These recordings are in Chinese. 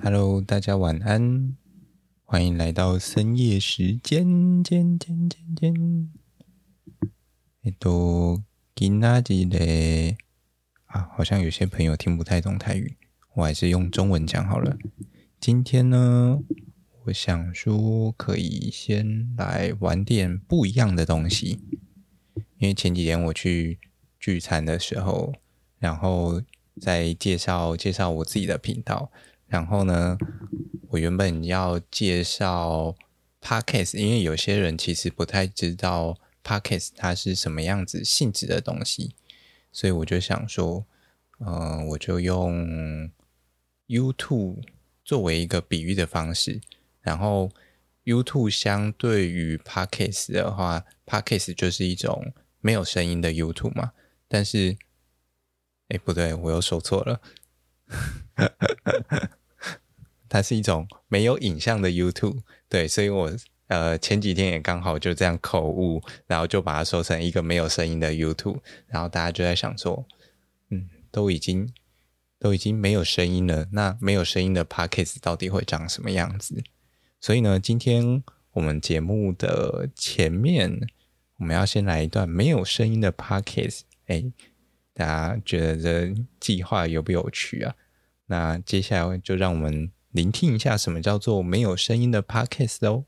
Hello，大家晚安，欢迎来到深夜时间，间间间间。哎，都今仔日咧啊，好像有些朋友听不太懂泰语，我还是用中文讲好了。今天呢，我想说可以先来玩点不一样的东西，因为前几天我去聚餐的时候，然后再介绍介绍我自己的频道。然后呢，我原本要介绍 Podcast，因为有些人其实不太知道 Podcast 它是什么样子性质的东西，所以我就想说，嗯、我就用 YouTube 作为一个比喻的方式。然后 YouTube 相对于 Podcast 的话，Podcast 就是一种没有声音的 YouTube 嘛。但是，哎，不对，我又说错了。它是一种没有影像的 YouTube，对，所以我呃前几天也刚好就这样口误，然后就把它说成一个没有声音的 YouTube，然后大家就在想说，嗯，都已经都已经没有声音了，那没有声音的 Podcast 到底会长什么样子？所以呢，今天我们节目的前面我们要先来一段没有声音的 Podcast，哎，大家觉得这计划有不有趣啊？那接下来就让我们。聆听一下什么叫做没有声音的 Podcast 哦。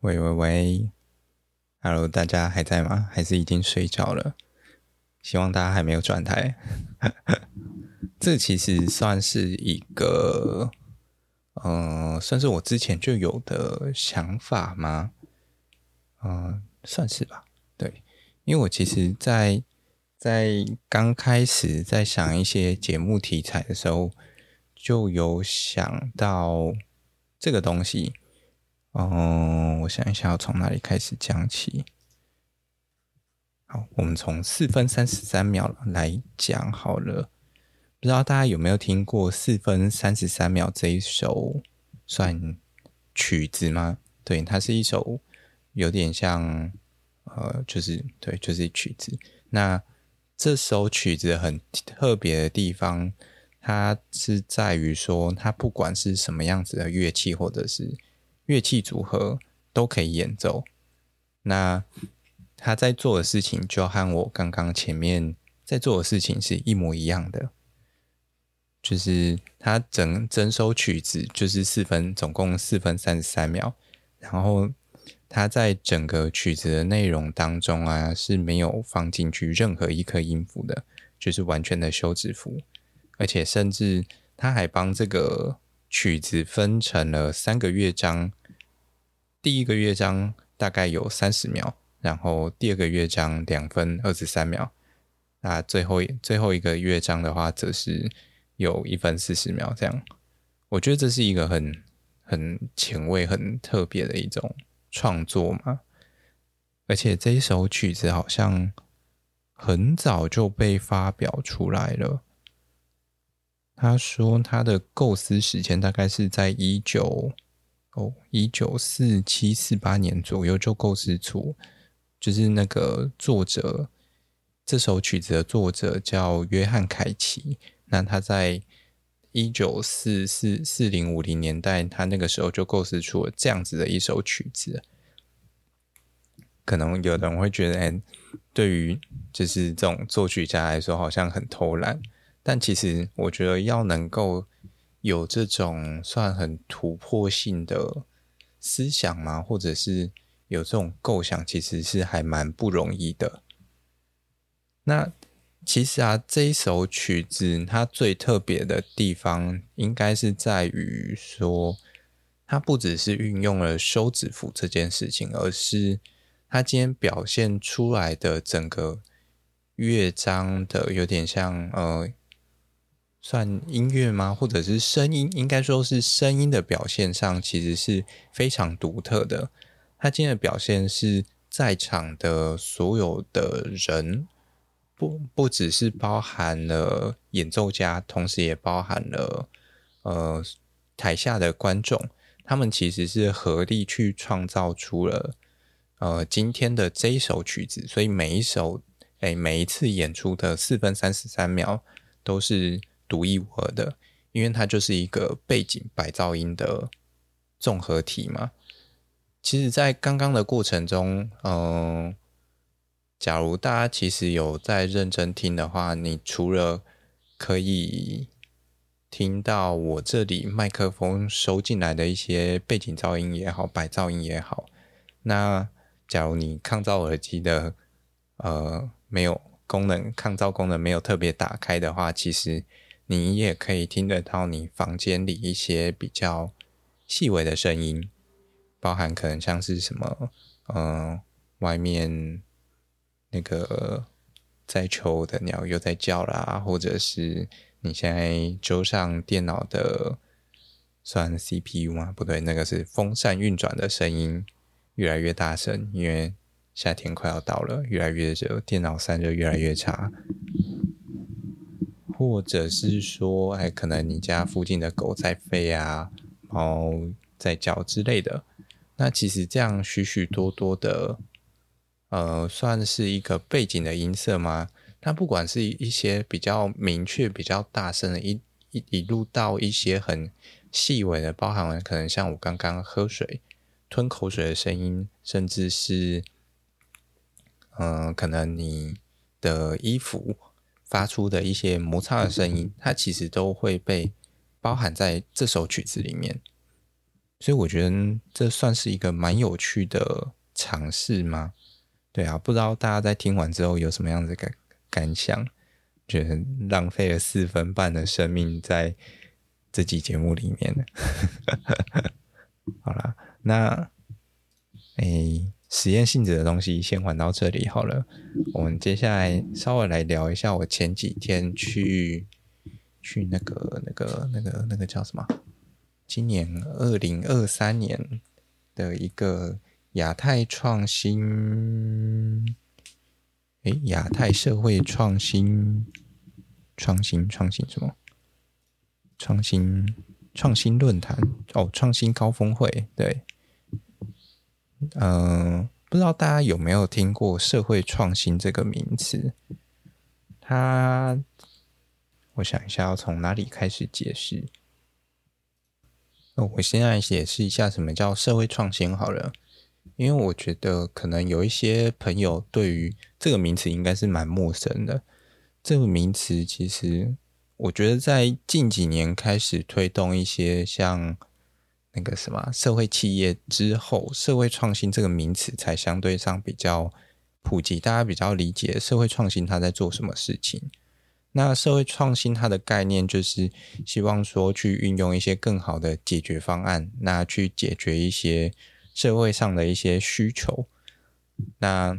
喂喂喂，Hello，大家还在吗？还是已经睡着了？希望大家还没有转台。这其实算是一个，嗯、呃，算是我之前就有的想法吗？嗯、算是吧。对，因为我其实，在在刚开始在想一些节目题材的时候，就有想到这个东西。嗯、呃，我想一下，要从哪里开始讲起？好，我们从四分三十三秒来讲好了。不知道大家有没有听过四分三十三秒这一首算曲子吗？对，它是一首有点像呃，就是对，就是曲子。那这首曲子很特别的地方，它是在于说，它不管是什么样子的乐器或者是乐器组合都可以演奏。那他在做的事情就和我刚刚前面在做的事情是一模一样的，就是他整整首曲子就是四分，总共四分三十三秒。然后他在整个曲子的内容当中啊是没有放进去任何一颗音符的，就是完全的休止符，而且甚至他还帮这个曲子分成了三个乐章，第一个乐章大概有三十秒。然后第二个乐章两分二十三秒，那最后最后一个乐章的话，则是有一分四十秒。这样，我觉得这是一个很很前卫、很特别的一种创作嘛。而且这一首曲子好像很早就被发表出来了。他说他的构思时间大概是在一九哦一九四七四八年左右就构思出。就是那个作者，这首曲子的作者叫约翰凯奇。那他在一九四四四零五零年代，他那个时候就构思出了这样子的一首曲子。可能有人会觉得，哎，对于就是这种作曲家来说，好像很偷懒。但其实我觉得，要能够有这种算很突破性的思想吗，或者是。有这种构想，其实是还蛮不容易的。那其实啊，这一首曲子它最特别的地方，应该是在于说，它不只是运用了休止符这件事情，而是它今天表现出来的整个乐章的有点像呃，算音乐吗？或者是声音？应该说是声音的表现上，其实是非常独特的。他今天的表现是在场的所有的人，不不只是包含了演奏家，同时也包含了呃台下的观众，他们其实是合力去创造出了呃今天的这一首曲子，所以每一首哎每一次演出的四分三十三秒都是独一无二的，因为它就是一个背景白噪音的综合体嘛。其实，在刚刚的过程中，嗯、假如大家其实有在认真听的话，你除了可以听到我这里麦克风收进来的一些背景噪音也好，白噪音也好，那假如你抗噪耳机的呃没有功能，抗噪功能没有特别打开的话，其实你也可以听得到你房间里一些比较细微的声音。包含可能像是什么，嗯、外面那个在求的鸟又在叫啦，或者是你现在桌上电脑的算 CPU 吗？不对，那个是风扇运转的声音越来越大声，因为夏天快要到了，越来越热，电脑散热越来越差。或者是说，哎，可能你家附近的狗在吠啊，猫在叫之类的。那其实这样许许多多的，呃，算是一个背景的音色吗？它不管是一些比较明确、比较大声的，一一一路到一些很细微的，包含可能像我刚刚喝水、吞口水的声音，甚至是，嗯、可能你的衣服发出的一些摩擦的声音，它其实都会被包含在这首曲子里面。所以我觉得这算是一个蛮有趣的尝试吗？对啊，不知道大家在听完之后有什么样的感感想？觉得浪费了四分半的生命在这集节目里面了。好啦，那诶，实验性质的东西先还到这里好了。我们接下来稍微来聊一下我前几天去去那个那个那个那个叫什么？今年二零二三年的一个亚太创新，诶，亚太社会创新创新创新什么？创新创新论坛哦，创新高峰会对。嗯、不知道大家有没有听过社会创新这个名词？它，我想一下，要从哪里开始解释？我现在解释一下什么叫社会创新好了，因为我觉得可能有一些朋友对于这个名词应该是蛮陌生的。这个名词其实我觉得在近几年开始推动一些像那个什么社会企业之后，社会创新这个名词才相对上比较普及，大家比较理解社会创新它在做什么事情。那社会创新它的概念就是希望说去运用一些更好的解决方案，那去解决一些社会上的一些需求。那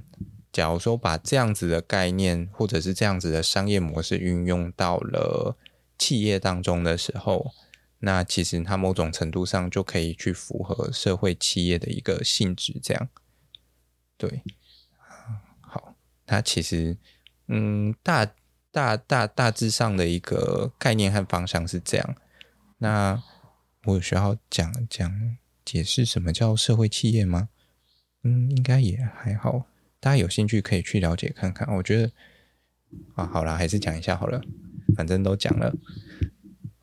假如说把这样子的概念或者是这样子的商业模式运用到了企业当中的时候，那其实它某种程度上就可以去符合社会企业的一个性质。这样，对，好，它其实嗯大。大大大致上的一个概念和方向是这样。那我需要讲讲解释什么叫社会企业吗？嗯，应该也还好。大家有兴趣可以去了解看看。我觉得啊，好啦，还是讲一下好了，反正都讲了。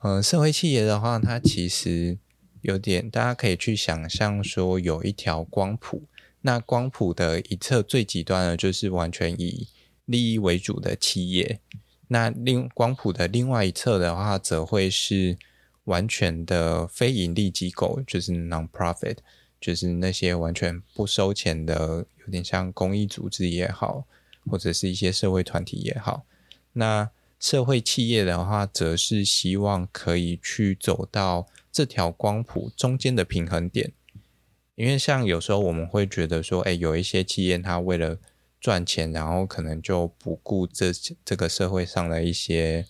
呃，社会企业的话，它其实有点，大家可以去想象说，有一条光谱。那光谱的一侧最极端的，就是完全以利益为主的企业，那另光谱的另外一侧的话，则会是完全的非盈利机构，就是 non-profit，就是那些完全不收钱的，有点像公益组织也好，或者是一些社会团体也好。那社会企业的话，则是希望可以去走到这条光谱中间的平衡点，因为像有时候我们会觉得说，哎，有一些企业它为了赚钱，然后可能就不顾这这个社会上的一些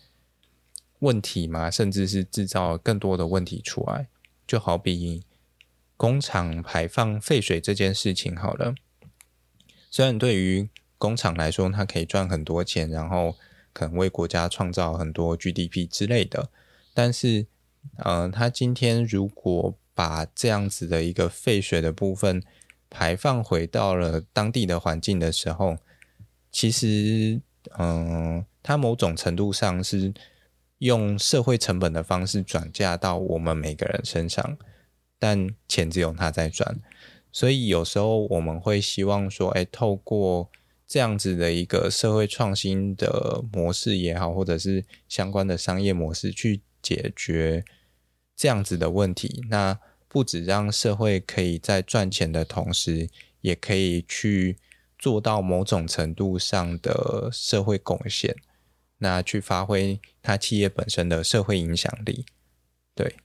问题嘛，甚至是制造更多的问题出来。就好比工厂排放废水这件事情，好了，虽然对于工厂来说，它可以赚很多钱，然后可能为国家创造很多 GDP 之类的，但是，呃，他今天如果把这样子的一个废水的部分，排放回到了当地的环境的时候，其实，嗯，它某种程度上是用社会成本的方式转嫁到我们每个人身上，但钱只有他在赚，所以有时候我们会希望说，哎，透过这样子的一个社会创新的模式也好，或者是相关的商业模式去解决这样子的问题，那。不只让社会可以在赚钱的同时，也可以去做到某种程度上的社会贡献，那去发挥它企业本身的社会影响力。对，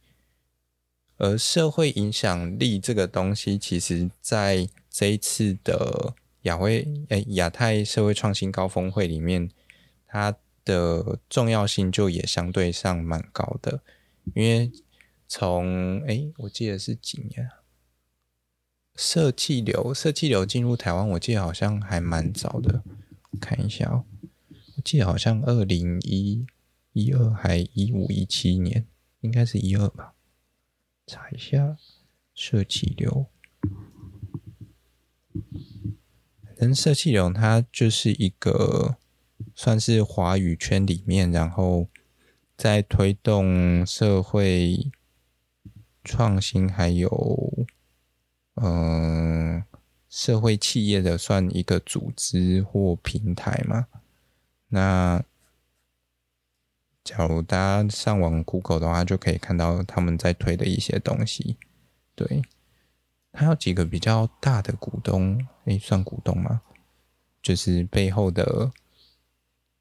而社会影响力这个东西，其实在这一次的亚会诶亚太社会创新高峰会里面，它的重要性就也相对上蛮高的，因为。从哎，我记得是几年啊？社企流，社企流进入台湾，我记得好像还蛮早的。看一下哦，我记得好像二零一一二还一五一七年，应该是一二吧？查一下社企流。反正社企流它就是一个算是华语圈里面，然后在推动社会。创新还有，嗯、社会企业的算一个组织或平台嘛？那假如大家上网 Google 的话，就可以看到他们在推的一些东西。对，他有几个比较大的股东，诶，算股东吗？就是背后的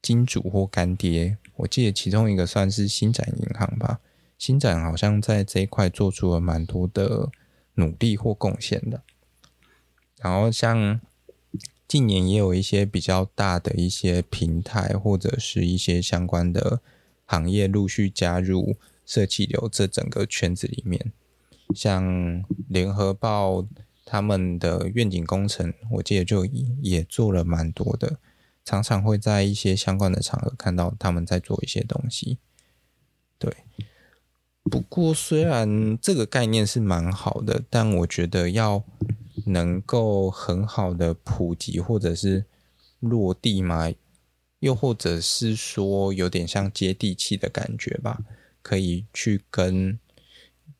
金主或干爹。我记得其中一个算是星展银行吧，星展好像在这一块做出了蛮多的努力或贡献的。然后像。近年也有一些比较大的一些平台，或者是一些相关的行业陆续加入社企流这整个圈子里面。像联合报他们的愿景工程，我记得就也做了蛮多的，常常会在一些相关的场合看到他们在做一些东西。对，不过虽然这个概念是蛮好的，但我觉得要。能够很好的普及或者是落地嘛？又或者是说有点像接地气的感觉吧？可以去跟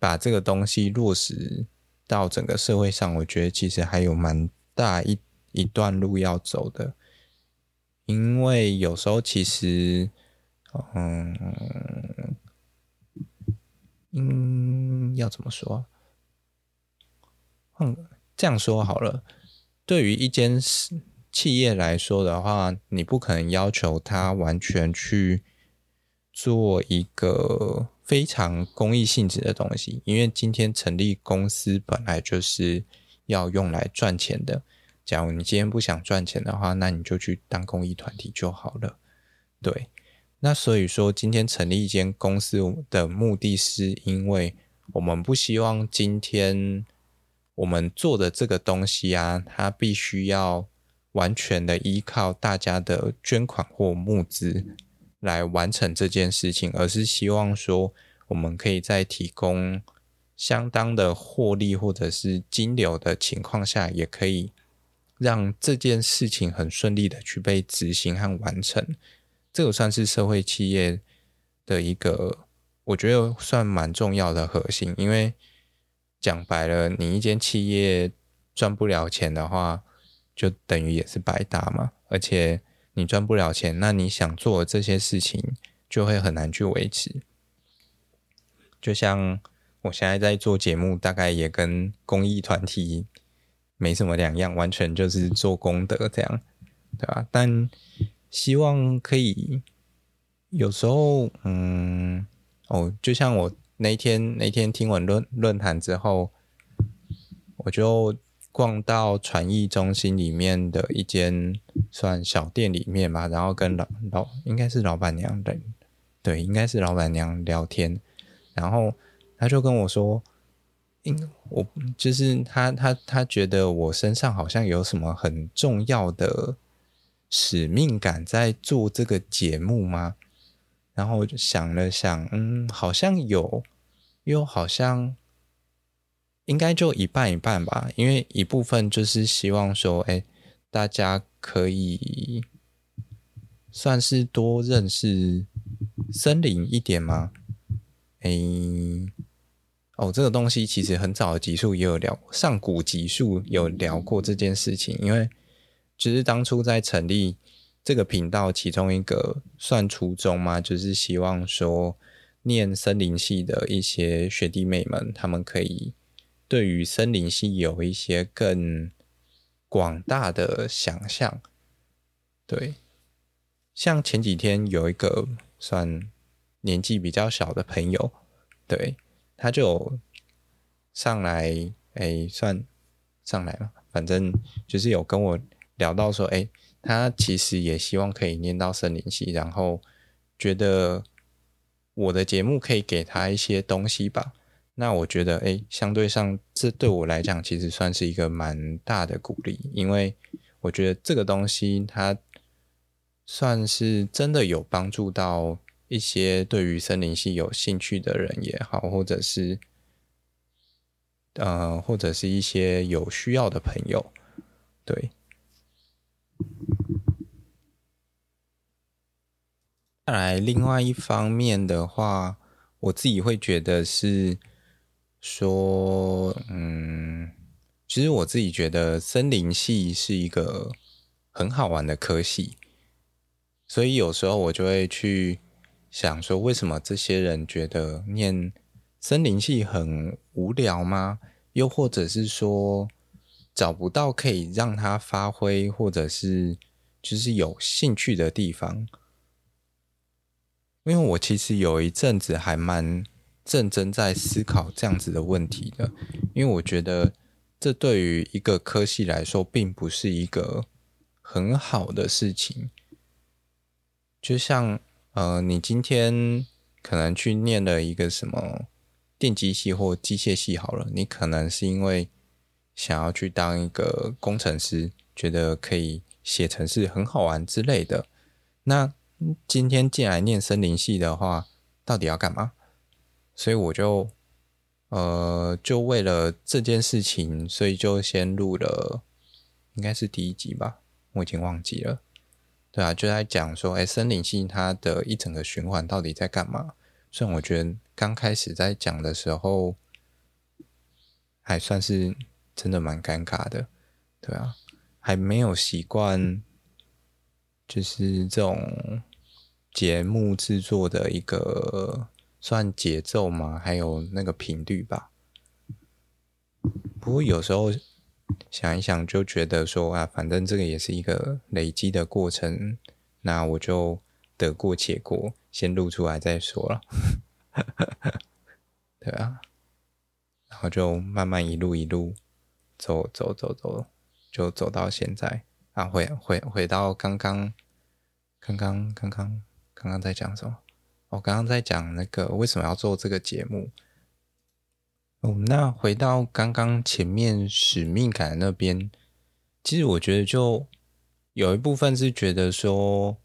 把这个东西落实到整个社会上，我觉得其实还有蛮大一一段路要走的。因为有时候其实，嗯，嗯，要怎么说？嗯。这样说好了，对于一间企业来说的话，你不可能要求他完全去做一个非常公益性质的东西，因为今天成立公司本来就是要用来赚钱的。假如你今天不想赚钱的话，那你就去当公益团体就好了。对，那所以说今天成立一间公司的目的是因为我们不希望今天。我们做的这个东西啊，它必须要完全的依靠大家的捐款或募资来完成这件事情，而是希望说，我们可以在提供相当的获利或者是金流的情况下，也可以让这件事情很顺利的去被执行和完成。这个算是社会企业的一个，我觉得算蛮重要的核心，因为。讲白了，你一间企业赚不了钱的话，就等于也是白搭嘛。而且你赚不了钱，那你想做这些事情就会很难去维持。就像我现在在做节目，大概也跟公益团体没什么两样，完全就是做功德这样，对吧？但希望可以有时候，嗯，哦，就像我。那天那天听完论论坛之后，我就逛到传艺中心里面的一间算小店里面吧，然后跟老老应该是老板娘的，对，应该是老板娘聊天，然后他就跟我说，因我就是他他他觉得我身上好像有什么很重要的使命感在做这个节目吗？然后我就想了想，嗯，好像有。又好像应该就一半一半吧，因为一部分就是希望说，哎，大家可以算是多认识森林一点吗？哎，哦，这个东西其实很早的集数也有聊，上古集数有聊过这件事情，因为只是当初在成立这个频道，其中一个算初衷嘛，就是希望说。念森林系的一些学弟妹们，他们可以对于森林系有一些更广大的想象。对，像前几天有一个算年纪比较小的朋友，对，他就上来，哎，算上来了，反正就是有跟我聊到说，哎，他其实也希望可以念到森林系，然后觉得。我的节目可以给他一些东西吧，那我觉得，哎，相对上，这对我来讲其实算是一个蛮大的鼓励，因为我觉得这个东西它算是真的有帮助到一些对于森林系有兴趣的人也好，或者是呃，或者是一些有需要的朋友，对。再来，另外一方面的话，我自己会觉得是说，嗯，其实我自己觉得森林系是一个很好玩的科系，所以有时候我就会去想说，为什么这些人觉得念森林系很无聊吗？又或者是说找不到可以让他发挥，或者是就是有兴趣的地方。因为我其实有一阵子还蛮认真在思考这样子的问题的，因为我觉得这对于一个科系来说，并不是一个很好的事情。就像呃，你今天可能去念了一个什么电机系或机械系好了，你可能是因为想要去当一个工程师，觉得可以写程式很好玩之类的，那。今天进来念森林系的话，到底要干嘛？所以我就，呃，就为了这件事情，所以就先录了，应该是第一集吧，我已经忘记了。对啊，就在讲说，哎，森林系它的一整个循环到底在干嘛？虽然我觉得刚开始在讲的时候，还算是真的蛮尴尬的，对啊，还没有习惯，就是这种。节目制作的一个算节奏嘛，还有那个频率吧。不过有时候想一想，就觉得说啊，反正这个也是一个累积的过程，那我就得过且过，先录出来再说了。对啊，然后就慢慢一路一路走走走走，就走到现在啊，回回回到刚刚刚刚刚刚。刚刚在讲什么？我刚刚在讲那个为什么要做这个节目。哦，那回到刚刚前面使命感那边，其实我觉得就有一部分是觉得说，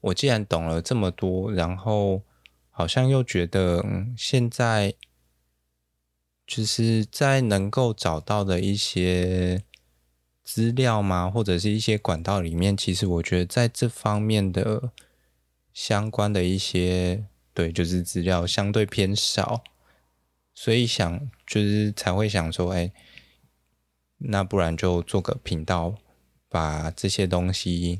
我既然懂了这么多，然后好像又觉得，嗯，现在就是在能够找到的一些资料嘛，或者是一些管道里面，其实我觉得在这方面的。相关的一些对，就是资料相对偏少，所以想就是才会想说，哎，那不然就做个频道，把这些东西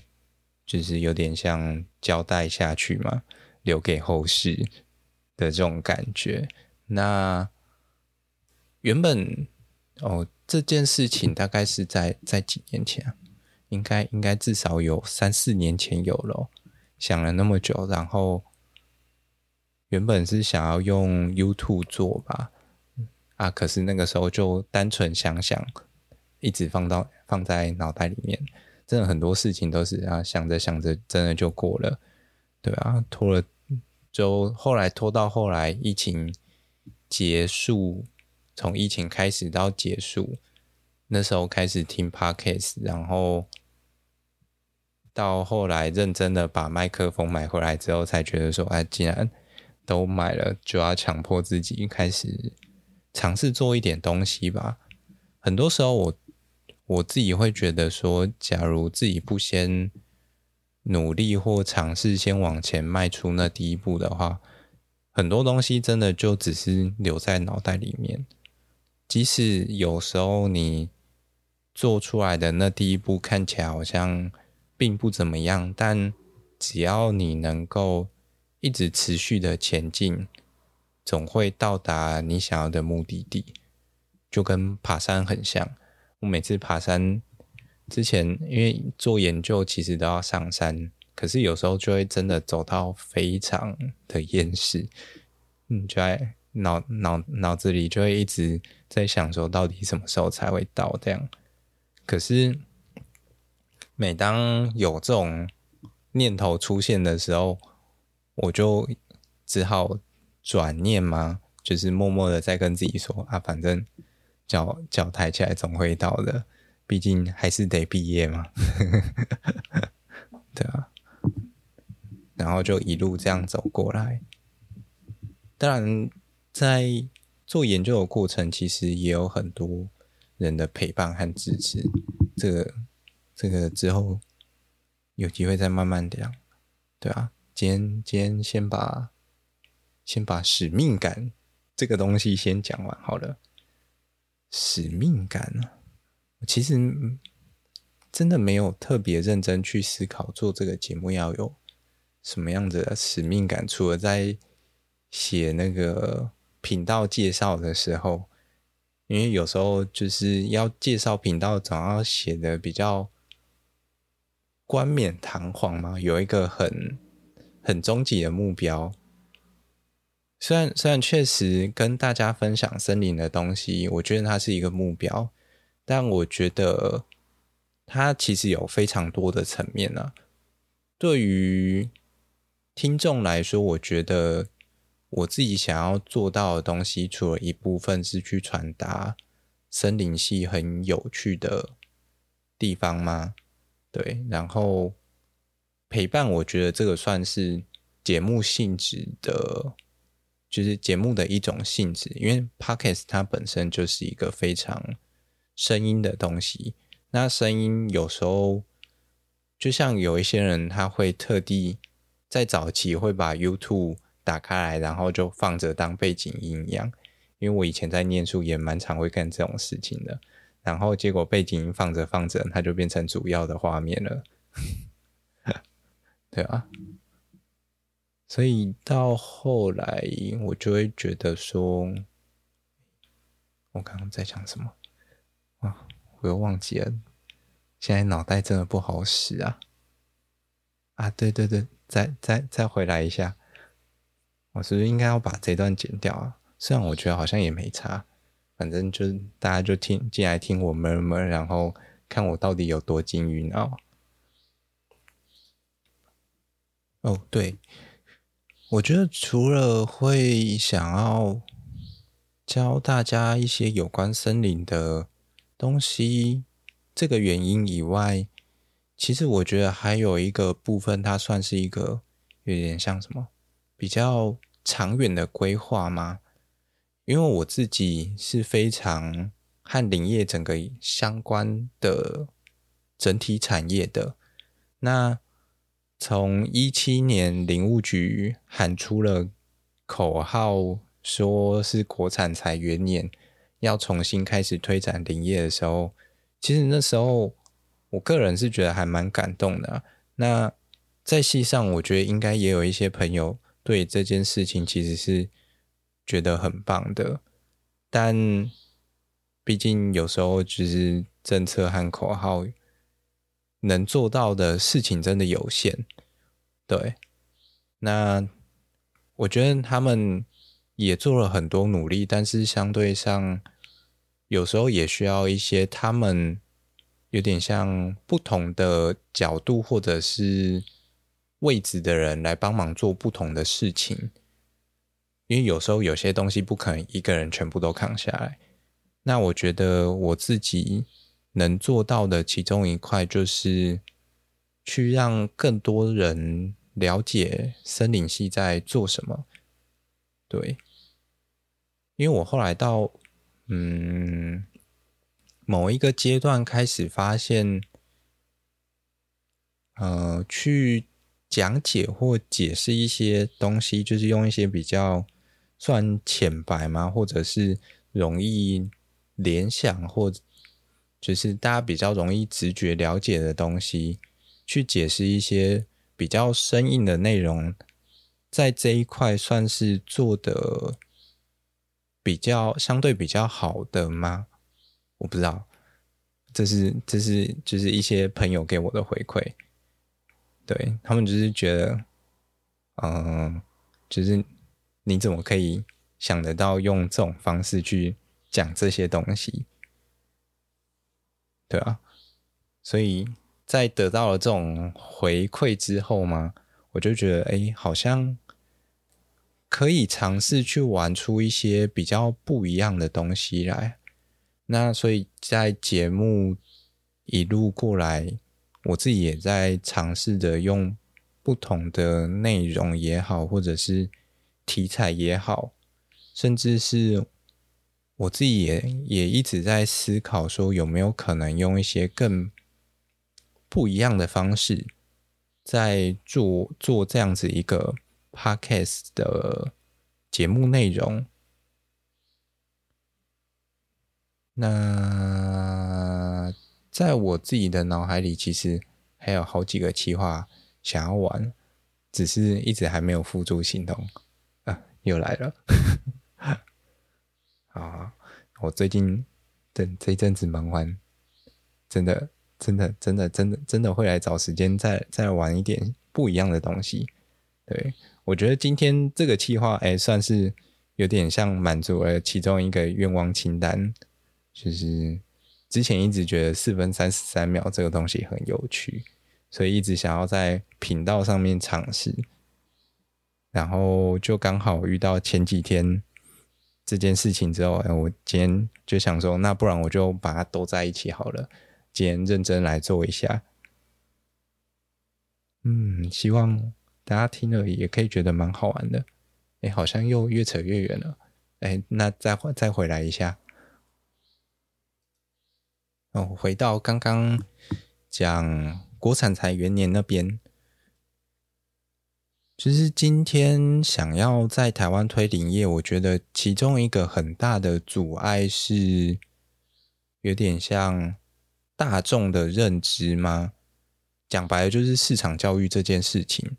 就是有点像交代下去嘛，留给后世的这种感觉。那原本哦，这件事情大概是在在几年前，应该应该至少有三四年前有了。想了那么久，然后原本是想要用 YouTube 做吧，啊，可是那个时候就单纯想想，一直放到放在脑袋里面，真的很多事情都是啊想着想着，真的就过了，对啊，拖了，就后来拖到后来疫情结束，从疫情开始到结束，那时候开始听 Podcast，然后。到后来认真的把麦克风买回来之后，才觉得说，哎，既然都买了，就要强迫自己开始尝试做一点东西吧。很多时候我，我自己会觉得说，假如自己不先努力或尝试，先往前迈出那第一步的话，很多东西真的就只是留在脑袋里面。即使有时候你做出来的那第一步看起来好像。并不怎么样，但只要你能够一直持续的前进，总会到达你想要的目的地。就跟爬山很像，我每次爬山之前，因为做研究，其实都要上山，可是有时候就会真的走到非常的厌世，嗯，就在脑脑脑子里就会一直在想说，到底什么时候才会到这样？可是。每当有这种念头出现的时候，我就只好转念嘛，就是默默的在跟自己说啊，反正脚脚抬起来总会到的，毕竟还是得毕业嘛。对啊，然后就一路这样走过来。当然，在做研究的过程，其实也有很多人的陪伴和支持。这。这个之后有机会再慢慢聊，对啊，今天今天先把先把使命感这个东西先讲完好了。使命感呢，其实真的没有特别认真去思考做这个节目要有什么样子的使命感，除了在写那个频道介绍的时候因为有时候就是要介绍频道，总要写的比较冠冕堂皇吗，有一个很很终极的目标。虽然虽然确实跟大家分享森林的东西，我觉得它是一个目标，但我觉得它其实有非常多的层面呢、啊。对于听众来说，我觉得。我自己想要做到的东西，除了一部分是去传达森林系很有趣的地方吗？对，然后陪伴，我觉得这个算是节目性质的，就是节目的一种性质。因为 Podcast 它本身就是一个非常声音的东西，那声音有时候就像有一些人他会特地在早期会把 YouTube 打开来，然后就放着当背景音一样。因为我以前在念书也蛮常会干这种事情的。然后结果背景音放着放着，它就变成主要的画面了。对啊，所以到后来我就会觉得说，我刚刚在讲什么啊？我又忘记了。现在脑袋真的不好使啊！啊，对对对，再再再回来一下。我是不是应该要把这段剪掉啊？虽然我觉得好像也没差，反正就大家就听进来听我闷闷然后看我到底有多金鱼脑。哦，对，我觉得除了会想要教大家一些有关森林的东西这个原因以外，其实我觉得还有一个部分，它算是一个有点像什么？比较长远的规划吗？因为我自己是非常和林业整个相关的整体产业的。那从一七年林务局喊出了口号，说是国产财元年，要重新开始推展林业的时候，其实那时候我个人是觉得还蛮感动的。那在系上，我觉得应该也有一些朋友。对这件事情其实是觉得很棒的，但毕竟有时候就是政策和口号能做到的事情真的有限。对，那我觉得他们也做了很多努力，但是相对上有时候也需要一些他们有点像不同的角度或者是。位置的人来帮忙做不同的事情，因为有时候有些东西不可能一个人全部都扛下来。那我觉得我自己能做到的其中一块，就是去让更多人了解森林系在做什么。对，因为我后来到嗯某一个阶段开始发现，呃，去。讲解或解释一些东西，就是用一些比较算浅白吗，或者是容易联想，或就是大家比较容易直觉了解的东西，去解释一些比较生硬的内容，在这一块算是做的比较相对比较好的吗？我不知道，这是这是就是一些朋友给我的回馈。对，他们就是觉得，嗯，就是你怎么可以想得到用这种方式去讲这些东西？对啊，所以在得到了这种回馈之后嘛，我就觉得，哎，好像可以尝试去玩出一些比较不一样的东西来。那所以在节目一路过来。我自己也在尝试着用不同的内容也好，或者是题材也好，甚至是我自己也也一直在思考，说有没有可能用一些更不一样的方式，在做做这样子一个 podcast 的节目内容。那。在我自己的脑海里，其实还有好几个企划想要玩，只是一直还没有付诸行动。啊，又来了！啊，我最近等这一阵子忙完，真的真的真的真的真的会来找时间再再玩一点不一样的东西。对，我觉得今天这个计划，哎，算是有点像满足了其中一个愿望清单，就是之前一直觉得四分三十三秒这个东西很有趣，所以一直想要在频道上面尝试，然后就刚好遇到前几天。这件事情之后，哎，我今天就想说，那不然我就把它都在一起好了。今天认真来做一下，嗯，希望大家听了也可以觉得蛮好玩的。哎，好像又越扯越远了。哎，那再再回来一下。哦，回到刚刚讲国产财元年那边。其实今天想要在台湾推林业，我觉得其中一个很大的阻碍是有点像大众的认知吗？讲白了就是市场教育这件事情。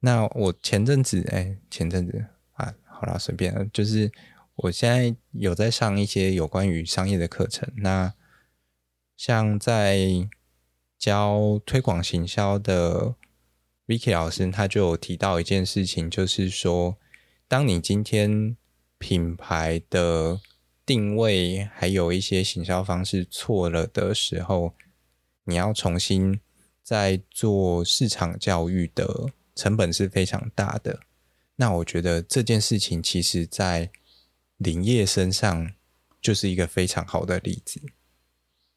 那我前阵子，哎，前阵子啊，好啦，随便，就是我现在有在上一些有关于商业的课程。那像在教推广行销的。Vicky 老师他就有提到一件事情，就是说，当你今天品牌的定位还有一些行销方式错了的时候，你要重新再做市场教育的成本是非常大的。那我觉得这件事情其实在林业身上就是一个非常好的例子。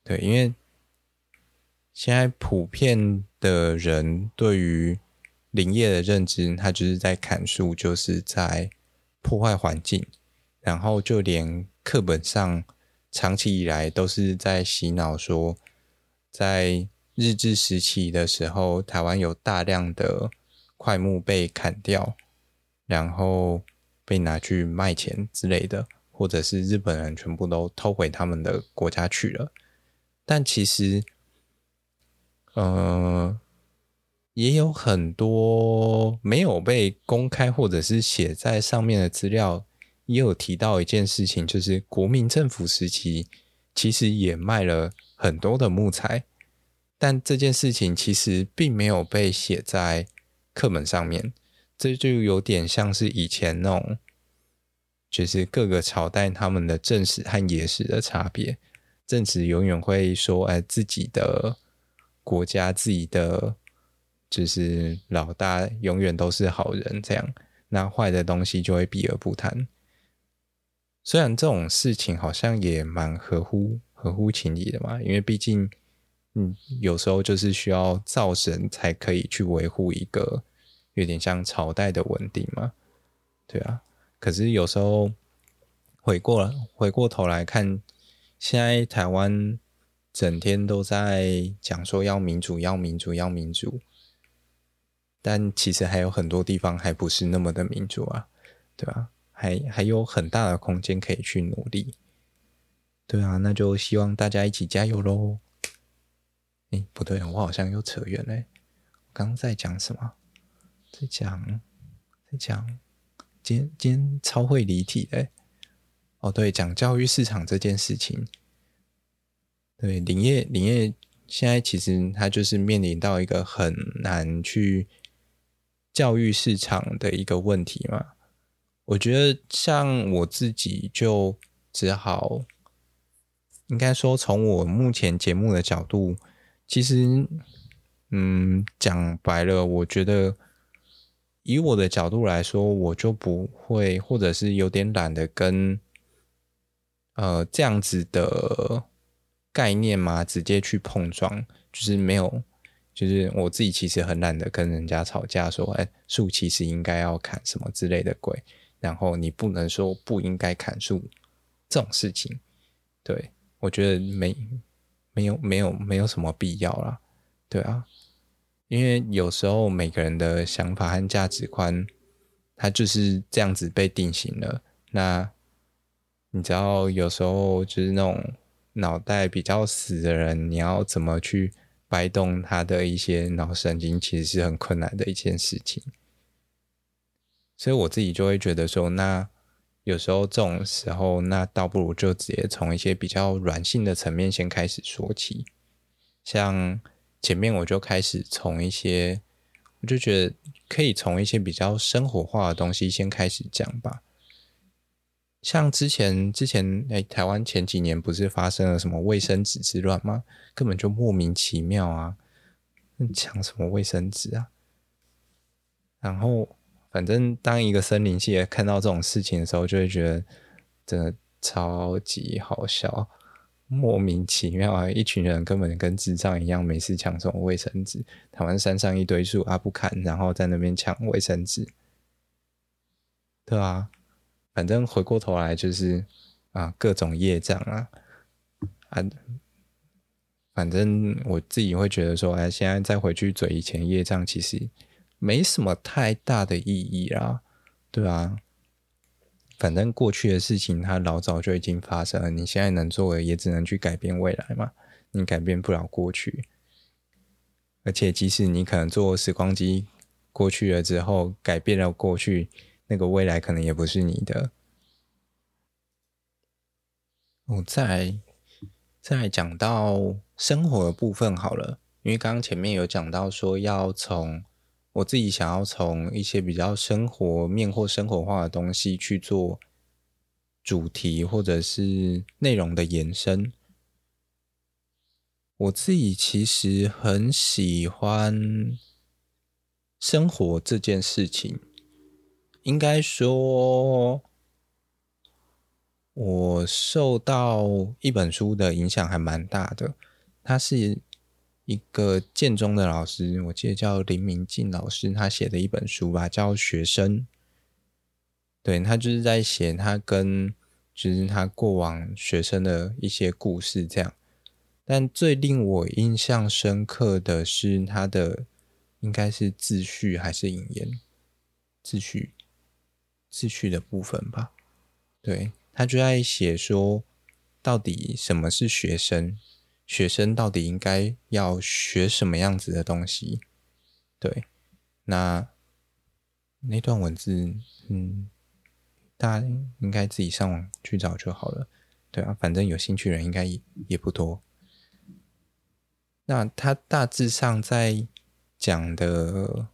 对，因为现在普遍的人对于林业的认知，他就是在砍树，就是在破坏环境，然后就连课本上长期以来都是在洗脑说，在日治时期的时候，台湾有大量的块木被砍掉，然后被拿去卖钱之类的，或者是日本人全部都偷回他们的国家去了，但其实，呃。也有很多没有被公开或者是写在上面的资料，也有提到一件事情，就是国民政府时期其实也卖了很多的木材，但这件事情其实并没有被写在课本上面，这就有点像是以前那种，就是各个朝代他们的正史和野史的差别，正史永远会说，哎，自己的国家自己的。就是老大永远都是好人，这样，那坏的东西就会避而不谈。虽然这种事情好像也蛮合乎合乎情理的嘛，因为毕竟，嗯，有时候就是需要造神才可以去维护一个有点像朝代的稳定嘛，对啊。可是有时候回过了回过头来看，现在台湾整天都在讲说要民主，要民主，要民主。但其实还有很多地方还不是那么的民主啊，对吧？还还有很大的空间可以去努力，对啊，那就希望大家一起加油喽！哎，不对，我好像又扯远了。我刚刚在讲什么？在讲，在讲，今天今天超会离题的。哦，对，讲教育市场这件事情。对，林业林业现在其实它就是面临到一个很难去。教育市场的一个问题嘛，我觉得像我自己就只好，应该说从我目前节目的角度，其实，嗯，讲白了，我觉得以我的角度来说，我就不会，或者是有点懒得跟，呃，这样子的概念嘛，直接去碰撞，就是没有。就是我自己其实很懒得跟人家吵架，说，哎，树其实应该要砍什么之类的鬼，然后你不能说不应该砍树这种事情，对，我觉得没没有没有没有什么必要啦，对啊，因为有时候每个人的想法和价值观，它就是这样子被定型了。那你知道，有时候就是那种脑袋比较死的人，你要怎么去？掰动他的一些脑神经，其实是很困难的一件事情，所以我自己就会觉得说，那有时候这种时候，那倒不如就直接从一些比较软性的层面先开始说起。像前面我就开始从一些，我就觉得可以从一些比较生活化的东西先开始讲吧。像之前之前哎，台湾前几年不是发生了什么卫生纸之乱吗？根本就莫名其妙啊！抢什么卫生纸啊？然后反正当一个森林系看到这种事情的时候，就会觉得真的超级好笑，莫名其妙啊！一群人根本跟智障一样，没事抢什么卫生纸。台湾山上一堆树啊，不砍，然后在那边抢卫生纸，对啊。反正回过头来就是啊，各种业障啊啊！反正我自己会觉得说，哎，现在再回去嘴以前业障，其实没什么太大的意义啦，对啊。反正过去的事情它老早就已经发生了，你现在能做的也只能去改变未来嘛，你改变不了过去。而且即使你可能坐时光机过去了之后，改变了过去。那个未来可能也不是你的。我再再讲到生活的部分好了，因为刚刚前面有讲到说要从我自己想要从一些比较生活面或生活化的东西去做主题或者是内容的延伸。我自己其实很喜欢生活这件事情。应该说，我受到一本书的影响还蛮大的。他是一个建中的老师，我记得叫林明进老师，他写的一本书吧，叫《学生》。对，他就是在写他跟就是他过往学生的一些故事这样。但最令我印象深刻的是他的，应该是自序还是引言？自序。秩序的部分吧，对，他就在写说，到底什么是学生？学生到底应该要学什么样子的东西？对，那那段文字，嗯，大家应该自己上网去找就好了。对啊，反正有兴趣人应该也也不多。那他大致上在讲的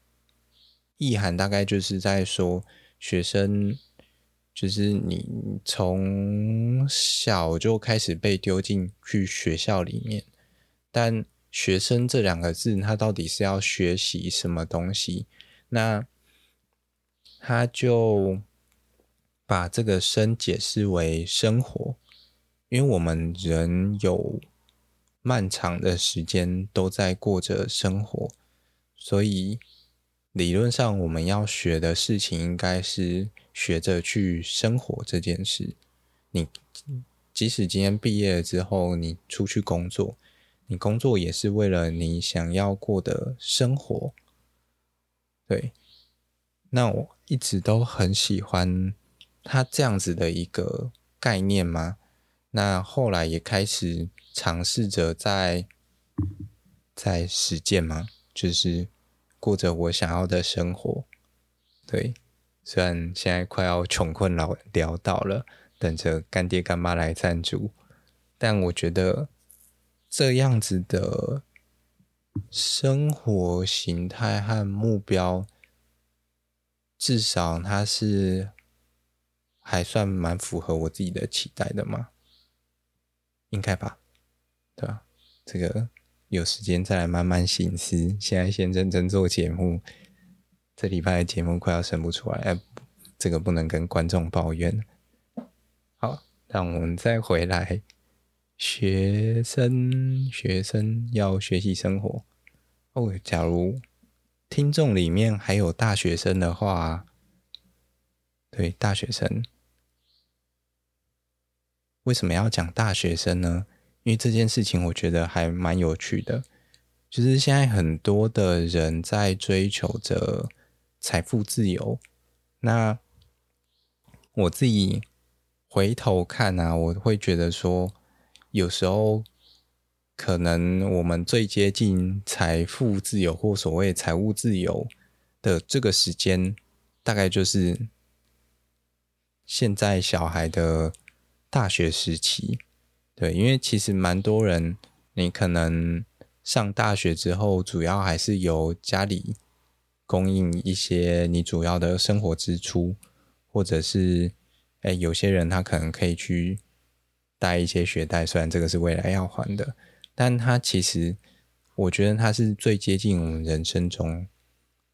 意涵，大概就是在说。学生就是你从小就开始被丢进去学校里面，但“学生”这两个字，它到底是要学习什么东西？那他就把这个“生”解释为生活，因为我们人有漫长的时间都在过着生活，所以。理论上，我们要学的事情应该是学着去生活这件事。你即使今天毕业了之后，你出去工作，你工作也是为了你想要过的生活。对，那我一直都很喜欢他这样子的一个概念嘛。那后来也开始尝试着在在实践嘛，就是。过着我想要的生活，对。虽然现在快要穷困潦潦倒了，等着干爹干妈来赞助，但我觉得这样子的生活形态和目标，至少它是还算蛮符合我自己的期待的嘛，应该吧？对吧？这个。有时间再来慢慢醒思。现在先认真做节目，这礼拜的节目快要生不出来，哎，这个不能跟观众抱怨。好，让我们再回来。学生，学生要学习生活。哦，假如听众里面还有大学生的话，对，大学生，为什么要讲大学生呢？因为这件事情，我觉得还蛮有趣的。就是现在很多的人在追求着财富自由。那我自己回头看啊，我会觉得说，有时候可能我们最接近财富自由或所谓财务自由的这个时间，大概就是现在小孩的大学时期，对，因为其实蛮多人，你可能上大学之后，主要还是由家里供应一些你主要的生活支出，或者是，哎，有些人他可能可以去贷一些学贷，虽然这个是未来要还的，但他其实，我觉得他是最接近我们人生中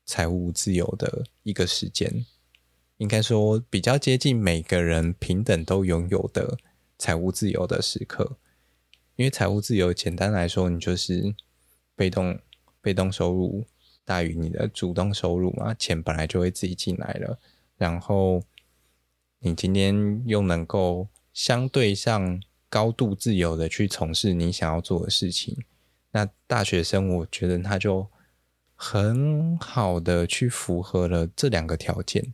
财务自由的一个时间。应该说，比较接近每个人平等都拥有的财务自由的时刻。因为财务自由，简单来说，你就是被动被动收入大于你的主动收入嘛，钱本来就会自己进来了。然后你今天又能够相对上高度自由的去从事你想要做的事情，那大学生我觉得他就很好的去符合了这两个条件。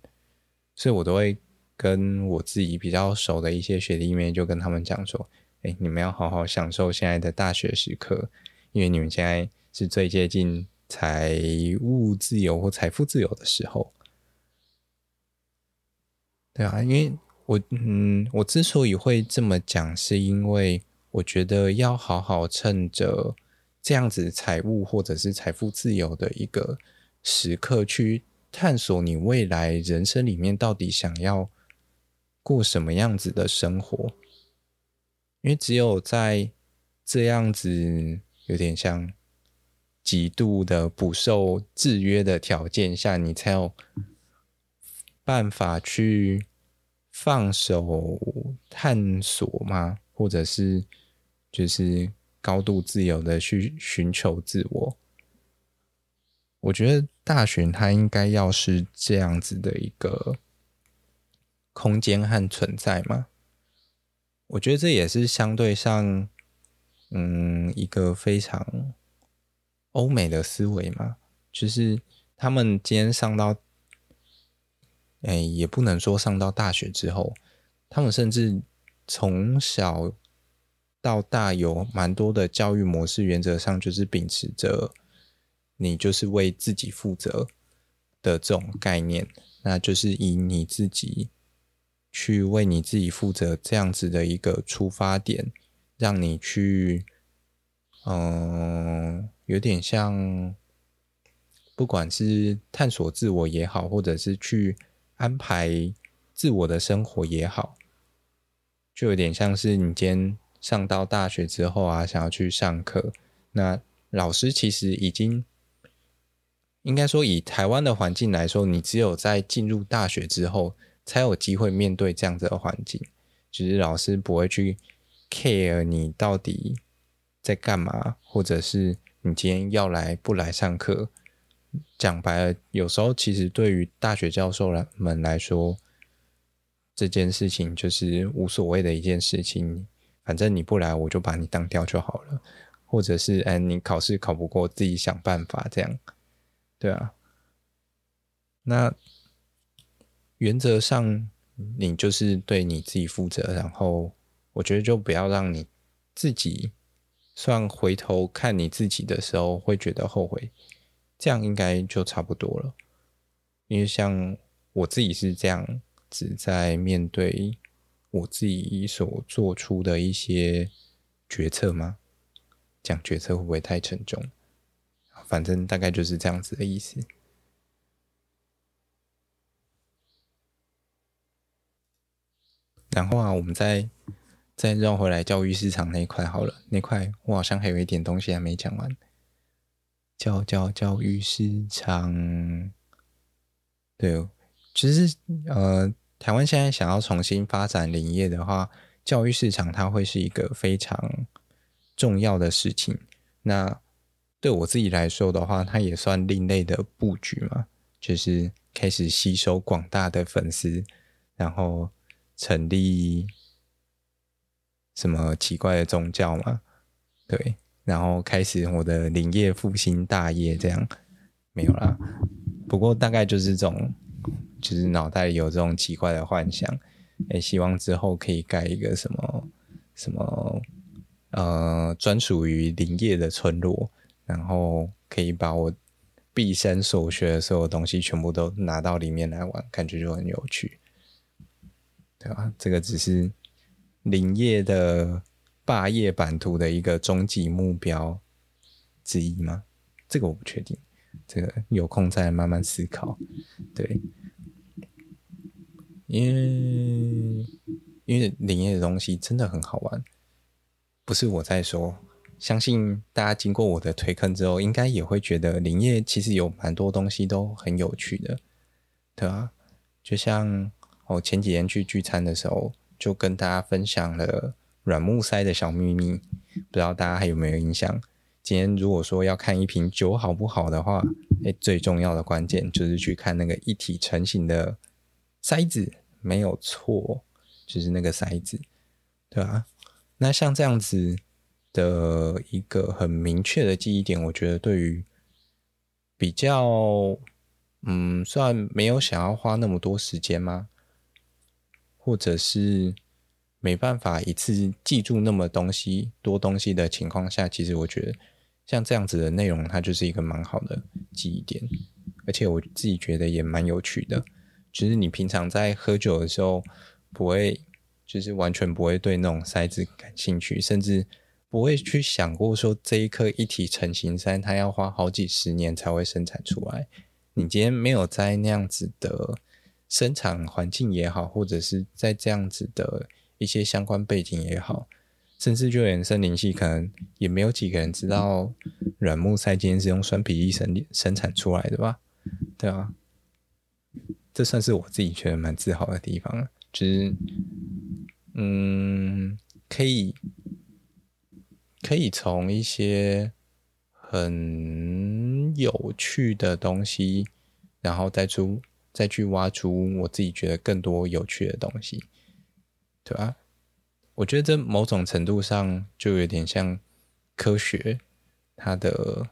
所以我都会跟我自己比较熟的一些学弟妹，就跟他们讲说：“哎，你们要好好享受现在的大学时刻，因为你们现在是最接近财务自由或财富自由的时候。”对啊，因为我嗯，我之所以会这么讲，是因为我觉得要好好趁着这样子财务或者是财富自由的一个时刻去。探索你未来人生里面到底想要过什么样子的生活，因为只有在这样子有点像极度的不受制约的条件下，你才有办法去放手探索吗？或者是就是高度自由的去寻求自我？我觉得大学它应该要是这样子的一个空间和存在嘛。我觉得这也是相对上，嗯，一个非常欧美的思维嘛。就是他们今天上到，哎，也不能说上到大学之后，他们甚至从小到大有蛮多的教育模式，原则上就是秉持着。你就是为自己负责的这种概念，那就是以你自己去为你自己负责这样子的一个出发点，让你去，嗯，有点像，不管是探索自我也好，或者是去安排自我的生活也好，就有点像是你今天上到大学之后啊，想要去上课，那老师其实已经。应该说，以台湾的环境来说，你只有在进入大学之后，才有机会面对这样子的环境。就是老师不会去 care 你到底在干嘛，或者是你今天要来不来上课。讲白了，有时候其实对于大学教授们来说，这件事情就是无所谓的一件事情。反正你不来，我就把你当掉就好了。或者是，哎，你考试考不过，自己想办法这样。对啊，那原则上你就是对你自己负责，然后我觉得就不要让你自己算回头看你自己的时候会觉得后悔，这样应该就差不多了。因为像我自己是这样子在面对我自己所做出的一些决策吗？讲决策会不会太沉重？反正大概就是这样子的意思。然后啊，我们再再绕回来教育市场那一块好了。那块我好像还有一点东西还没讲完。教教教育市场，对，其实呃，台湾现在想要重新发展林业的话，教育市场它会是一个非常重要的事情。那对我自己来说的话，它也算另类的布局嘛，就是开始吸收广大的粉丝，然后成立什么奇怪的宗教嘛，对，然后开始我的林业复兴大业，这样没有啦。不过大概就是这种，就是脑袋里有这种奇怪的幻想，哎，希望之后可以盖一个什么什么呃，专属于林业的村落。然后可以把我毕生所学的所有东西全部都拿到里面来玩，感觉就很有趣。对吧？这个只是林业的霸业版图的一个终极目标之一吗？这个我不确定，这个有空再慢慢思考。对，因为因为林业的东西真的很好玩，不是我在说。相信大家经过我的推坑之后，应该也会觉得林业其实有蛮多东西都很有趣的，对啊，就像我前几天去聚餐的时候，就跟大家分享了软木塞的小秘密，不知道大家还有没有印象？今天如果说要看一瓶酒好不好的话，诶，最重要的关键就是去看那个一体成型的塞子，没有错，就是那个塞子，对啊，那像这样子。的一个很明确的记忆点，我觉得对于比较，嗯，算没有想要花那么多时间吗？或者是没办法一次记住那么东西多东西的情况下，其实我觉得像这样子的内容，它就是一个蛮好的记忆点，而且我自己觉得也蛮有趣的。就是你平常在喝酒的时候，不会就是完全不会对那种塞子感兴趣，甚至。不会去想过说这一颗一体成型塞，它要花好几十年才会生产出来。你今天没有在那样子的生产环境也好，或者是在这样子的一些相关背景也好，甚至就连森林系可能也没有几个人知道软木塞今天是用酸皮粒生生产出来的吧？对啊，这算是我自己觉得蛮自豪的地方，就是嗯，可以。可以从一些很有趣的东西，然后再出再去挖出我自己觉得更多有趣的东西，对吧？我觉得这某种程度上就有点像科学，它的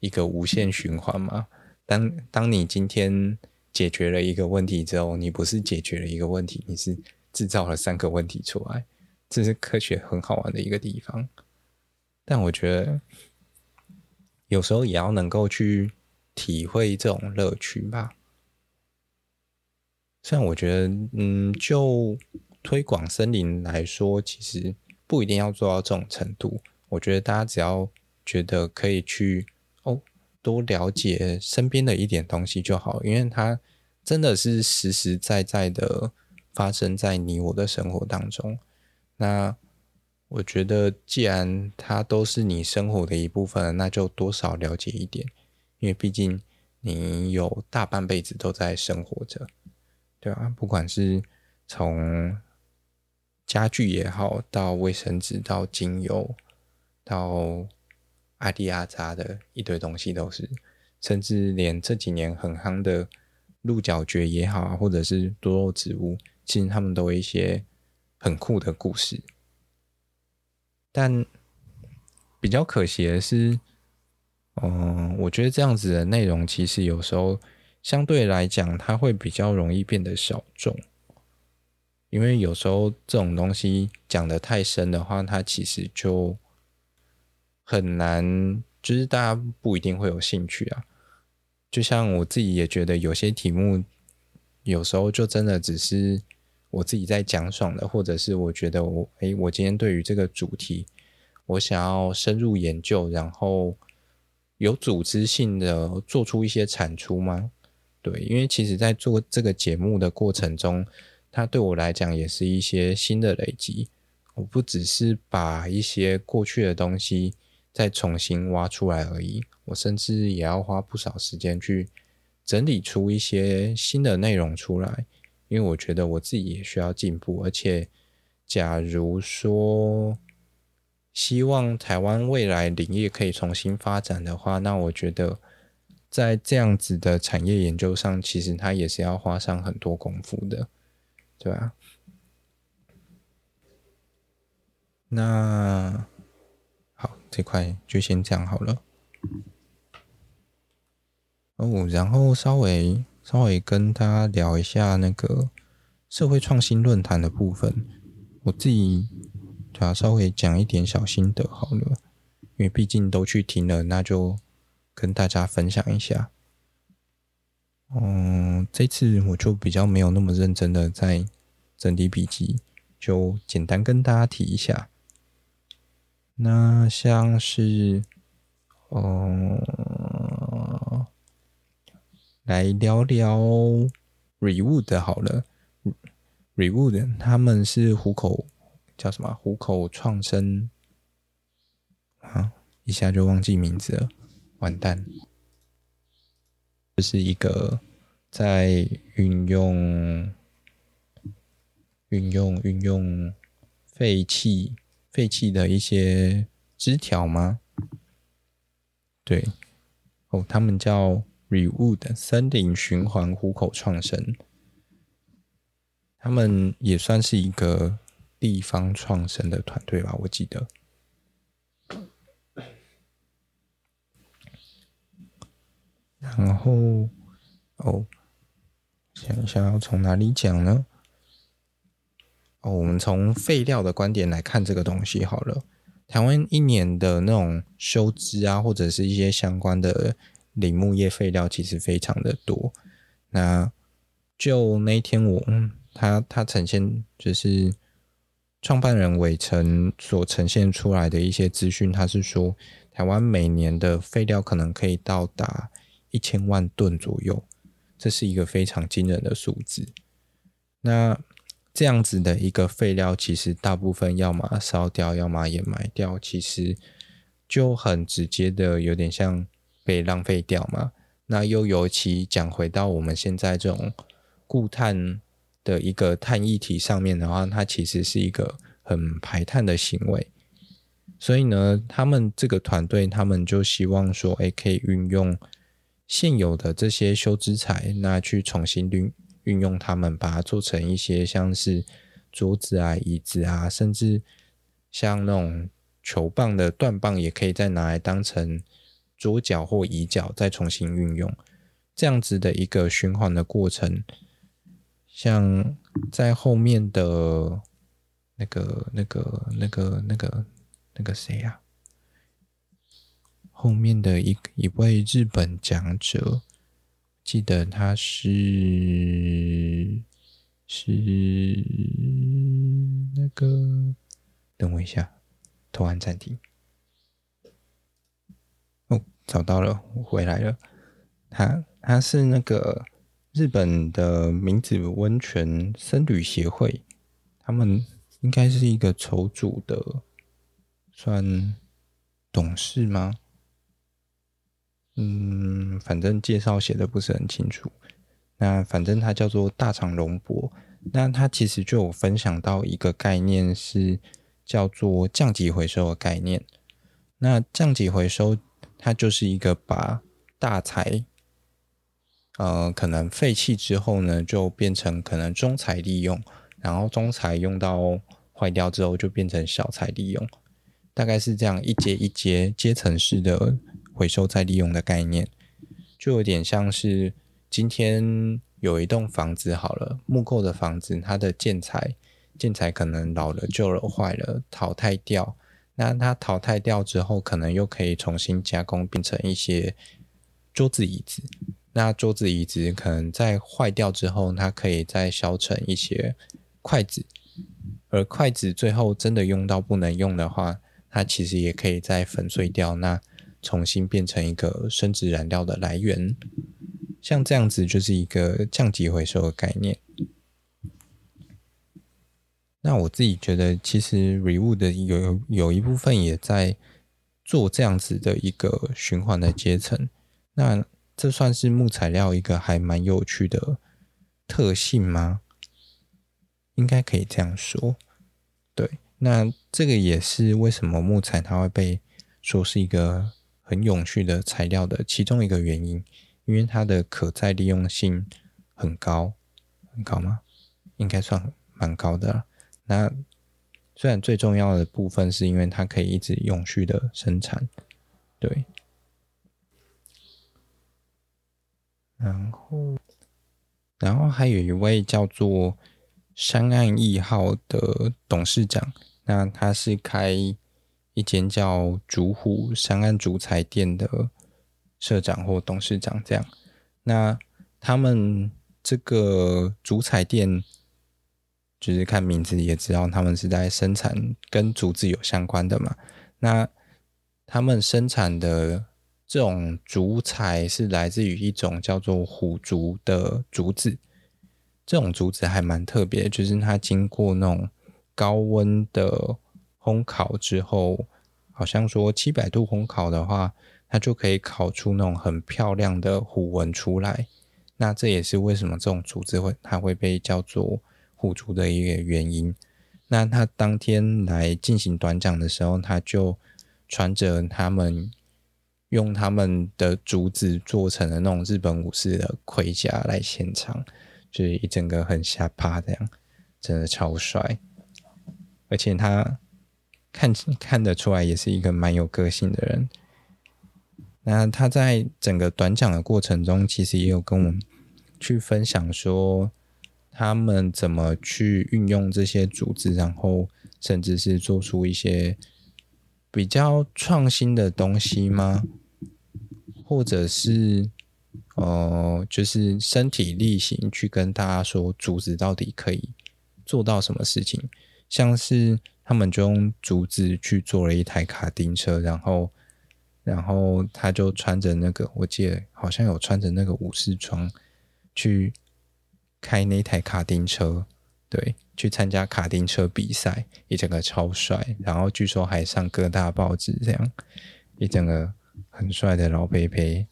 一个无限循环嘛。当当你今天解决了一个问题之后，你不是解决了一个问题，你是制造了三个问题出来，这是科学很好玩的一个地方。但我觉得有时候也要能够去体会这种乐趣吧。虽然我觉得，嗯，就推广森林来说，其实不一定要做到这种程度。我觉得大家只要觉得可以去哦，多了解身边的一点东西就好，因为它真的是实实在在的发生在你我的生活当中。那。我觉得，既然它都是你生活的一部分，那就多少了解一点，因为毕竟你有大半辈子都在生活着，对啊？不管是从家具也好，到卫生纸，到精油，到阿迪阿扎的一堆东西都是，甚至连这几年很夯的鹿角蕨也好，或者是多肉植物，其实他们都有一些很酷的故事。但比较可惜的是，嗯，我觉得这样子的内容其实有时候相对来讲，它会比较容易变得小众，因为有时候这种东西讲得太深的话，它其实就很难，就是大家不一定会有兴趣啊。就像我自己也觉得有些题目，有时候就真的只是。我自己在讲爽的，或者是我觉得我诶，我今天对于这个主题，我想要深入研究，然后有组织性的做出一些产出吗？对，因为其实在做这个节目的过程中，它对我来讲也是一些新的累积。我不只是把一些过去的东西再重新挖出来而已，我甚至也要花不少时间去整理出一些新的内容出来。因为我觉得我自己也需要进步，而且，假如说希望台湾未来林业可以重新发展的话，那我觉得在这样子的产业研究上，其实它也是要花上很多功夫的，对吧？那好，这块就先这样好了。哦，然后稍微。稍微跟大家聊一下那个社会创新论坛的部分，我自己对啊，稍微讲一点小心得好了，因为毕竟都去听了，那就跟大家分享一下。嗯，这次我就比较没有那么认真的在整理笔记，就简单跟大家提一下。那像是，嗯、来聊聊 Rewood 好了。Rewood 他们是虎口叫什么？虎口创生啊，一下就忘记名字了，完蛋。这是一个在运用、运用、运用废弃、废弃的一些枝条吗？对，哦，他们叫 Rewood 森林循环虎口创生，他们也算是一个地方创生的团队吧，我记得。然后，哦，想想要从哪里讲呢？哦，我们从废料的观点来看这个东西好了。台湾一年的那种修枝啊，或者是一些相关的林木业废料，其实非常的多。那就那一天我，嗯，他他呈现就是创办人伟成所呈现出来的一些资讯，他是说台湾每年的废料可能可以到达。一千万吨左右，这是一个非常惊人的数字。那这样子的一个废料，其实大部分要么烧掉，要么掩埋掉，其实就很直接的，有点像被浪费掉嘛。那又尤其讲回到我们现在这种固碳的一个碳议题上面的话，它其实是一个很排碳的行为。所以呢，他们这个团队，他们就希望说，哎，可以运用。现有的这些修枝材，那去重新运运用它们，把它做成一些像是桌子啊、椅子啊，甚至像那种球棒的断棒，也可以再拿来当成桌脚或椅脚，再重新运用。这样子的一个循环的过程，像在后面的那个、那个、那个、那个、那个谁呀？后面的一一位日本讲者，记得他是是那个，等我一下，突然暂停。哦，找到了，我回来了。他他是那个日本的明子温泉僧侣协会，他们应该是一个筹组的，算董事吗？嗯，反正介绍写的不是很清楚。那反正它叫做大厂龙博。那它其实就有分享到一个概念，是叫做降级回收的概念。那降级回收，它就是一个把大材，呃，可能废弃之后呢，就变成可能中材利用，然后中材用到坏掉之后，就变成小材利用，大概是这样一阶一阶阶层式的。回收再利用的概念，就有点像是今天有一栋房子好了，木构的房子，它的建材建材可能老了、旧了、坏了，淘汰掉。那它淘汰掉之后，可能又可以重新加工，变成一些桌子、椅子。那桌子、椅子可能在坏掉之后，它可以再削成一些筷子。而筷子最后真的用到不能用的话，它其实也可以再粉碎掉。那重新变成一个生质燃料的来源，像这样子就是一个降级回收的概念。那我自己觉得，其实 Rewood 的有有一部分也在做这样子的一个循环的阶层。那这算是木材料一个还蛮有趣的特性吗？应该可以这样说。对，那这个也是为什么木材它会被说是一个。很永续的材料的其中一个原因，因为它的可再利用性很高，很高吗？应该算蛮高的了。那虽然最重要的部分是因为它可以一直永续的生产，对。然后，然后还有一位叫做山岸义浩的董事长，那他是开。一间叫竹虎山岸竹材店的社长或董事长，这样。那他们这个竹材店就是看名字也知道他们是在生产跟竹子有相关的嘛。那他们生产的这种竹材是来自于一种叫做虎竹的竹子，这种竹子还蛮特别，就是它经过那种高温的烘烤之后，好像说七百度烘烤的话，它就可以烤出那种很漂亮的虎纹出来。那这也是为什么这种竹子会它会被叫做虎竹的一个原因。那他当天来进行短讲的时候，他就穿着他们用他们的竹子做成的那种日本武士的盔甲来现场，就是一整个很吓趴这样，真的超帅。而且他看看得出来也是一个蛮有个性的人。那他在整个短讲的过程中，其实也有跟我们去分享说。他们怎么去运用这些组织，然后甚至是做出一些比较创新的东西吗？或者是呃，就是身体力行去跟大家说，组织到底可以做到什么事情？像是他们就用竹子去做了一台卡丁车，然后，然后他就穿着那个，我记得好像有穿着那个武士装去。开那台卡丁车，对，去参加卡丁车比赛，一整个超帅，然后据说还上各大报纸，这样一整个很帅的老伯伯。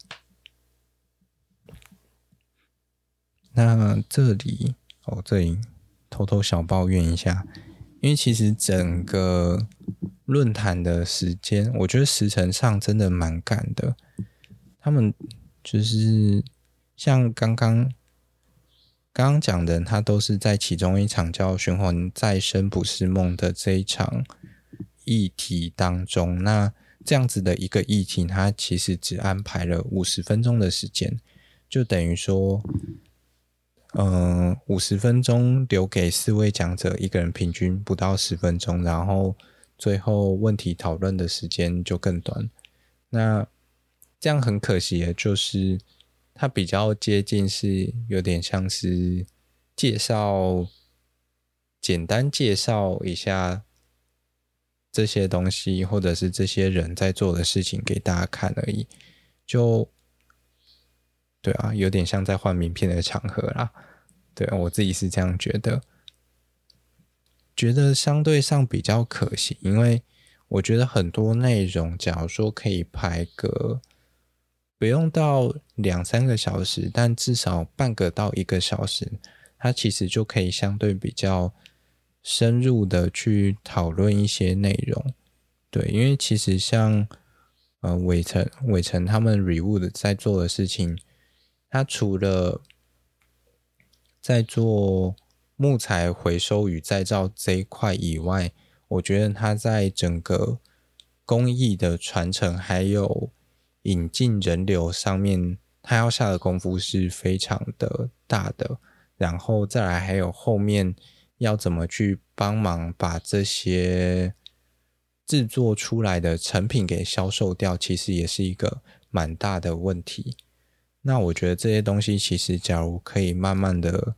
那这里哦，这里偷偷小抱怨一下，因为其实整个论坛的时间，我觉得时程上真的蛮赶的。他们就是像刚刚。刚刚讲的，他都是在其中一场叫“循环再生不是梦”的这一场议题当中。那这样子的一个议题，他其实只安排了五十分钟的时间，就等于说，嗯、呃，五十分钟留给四位讲者，一个人平均不到十分钟，然后最后问题讨论的时间就更短。那这样很可惜的就是。它比较接近，是有点像是介绍，简单介绍一下这些东西，或者是这些人在做的事情给大家看而已。就对啊，有点像在换名片的场合啦。对，啊我自己是这样觉得，觉得相对上比较可惜，因为我觉得很多内容，假如说可以排个。不用到两三个小时，但至少半个到一个小时，它其实就可以相对比较深入的去讨论一些内容。对，因为其实像呃伟成伟成他们 Rewood 在做的事情，他除了在做木材回收与再造这一块以外，我觉得他在整个工艺的传承还有。引进人流上面，他要下的功夫是非常的大的，然后再来还有后面要怎么去帮忙把这些制作出来的成品给销售掉，其实也是一个蛮大的问题。那我觉得这些东西其实假如可以慢慢的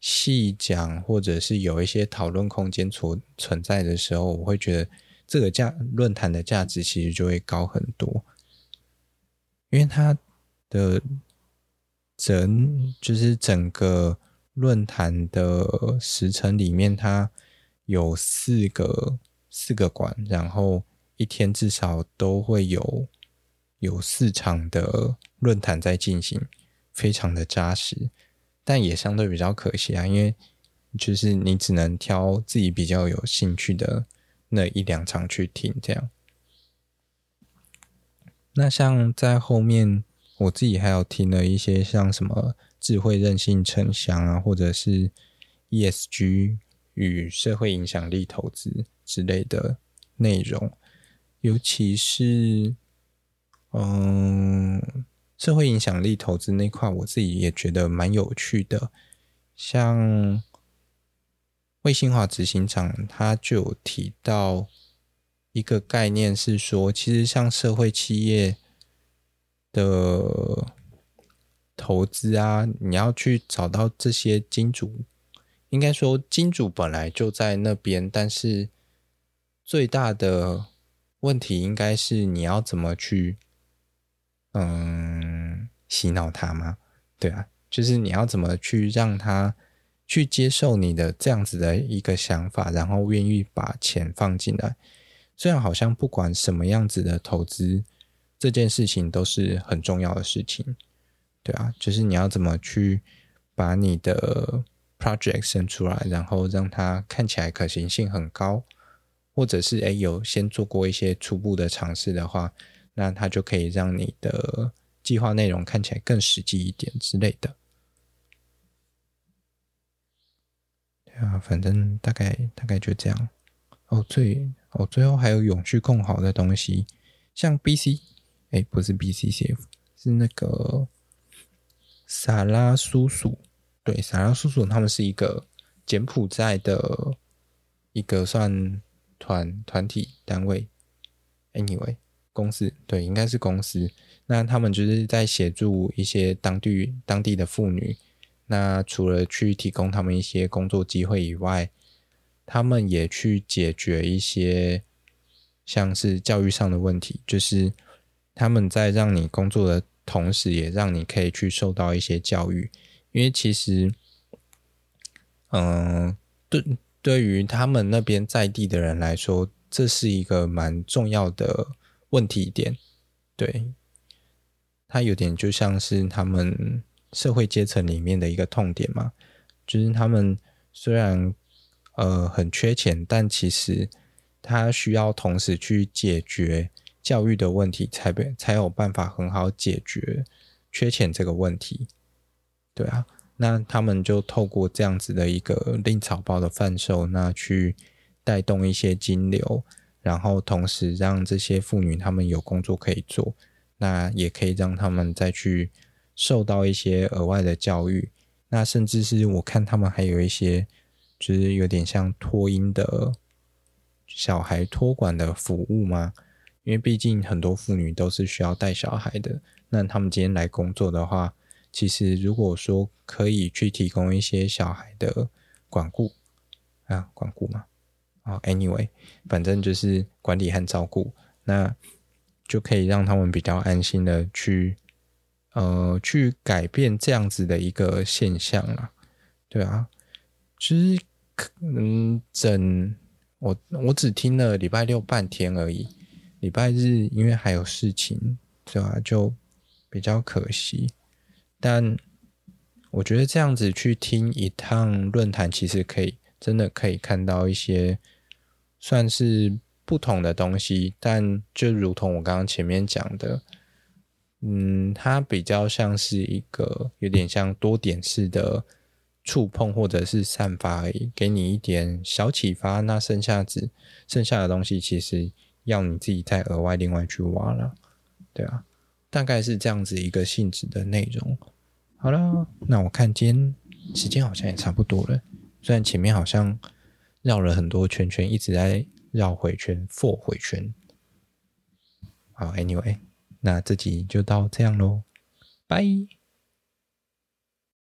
细讲，或者是有一些讨论空间存存在的时候，我会觉得这个价论坛的价值其实就会高很多。因为它的整就是整个论坛的时程里面，它有四个四个馆，然后一天至少都会有有四场的论坛在进行，非常的扎实，但也相对比较可惜啊，因为就是你只能挑自己比较有兴趣的那一两场去听，这样。那像在后面，我自己还有听了一些像什么智慧韧性城乡啊，或者是 ESG 与社会影响力投资之类的内容，尤其是嗯，社会影响力投资那块，我自己也觉得蛮有趣的。像魏新华执行长他就有提到。一个概念是说，其实像社会企业的投资啊，你要去找到这些金主，应该说金主本来就在那边，但是最大的问题应该是你要怎么去，嗯，洗脑他吗？对啊，就是你要怎么去让他去接受你的这样子的一个想法，然后愿意把钱放进来。虽然好像不管什么样子的投资，这件事情都是很重要的事情，对啊，就是你要怎么去把你的 project 生出来，然后让它看起来可行性很高，或者是诶有先做过一些初步的尝试的话，那它就可以让你的计划内容看起来更实际一点之类的。啊，反正大概大概就这样。哦，最哦最后还有永续更好的东西，像 BC，哎，不是 BCCF，是那个萨拉叔叔。对，萨拉叔叔他们是一个柬埔寨的一个算团团体单位，anyway 公司，对，应该是公司。那他们就是在协助一些当地当地的妇女。那除了去提供他们一些工作机会以外，他们也去解决一些像是教育上的问题，就是他们在让你工作的同时，也让你可以去受到一些教育。因为其实，嗯，对，对于他们那边在地的人来说，这是一个蛮重要的问题点。对，它有点就像是他们社会阶层里面的一个痛点嘛，就是他们虽然。呃，很缺钱，但其实他需要同时去解决教育的问题，才被才有办法很好解决缺钱这个问题。对啊，那他们就透过这样子的一个令草包的贩售，那去带动一些金流，然后同时让这些妇女她们有工作可以做，那也可以让他们再去受到一些额外的教育，那甚至是我看他们还有一些。就是有点像托婴的小孩托管的服务吗？因为毕竟很多妇女都是需要带小孩的。那他们今天来工作的话，其实如果说可以去提供一些小孩的管顾啊，管顾嘛，啊，anyway，反正就是管理和照顾，那就可以让他们比较安心的去呃去改变这样子的一个现象了，对啊。其实可能整我我只听了礼拜六半天而已，礼拜日因为还有事情，对吧？就比较可惜。但我觉得这样子去听一趟论坛，其实可以真的可以看到一些算是不同的东西。但就如同我刚刚前面讲的，嗯，它比较像是一个有点像多点式的。触碰或者是散发而已，给你一点小启发。那剩下子剩下的东西，其实要你自己再额外另外去挖了，对啊，大概是这样子一个性质的内容。好了，那我看今天时间好像也差不多了，虽然前面好像绕了很多圈圈，一直在绕回圈、复回圈。好，Anyway，那这集就到这样喽，拜。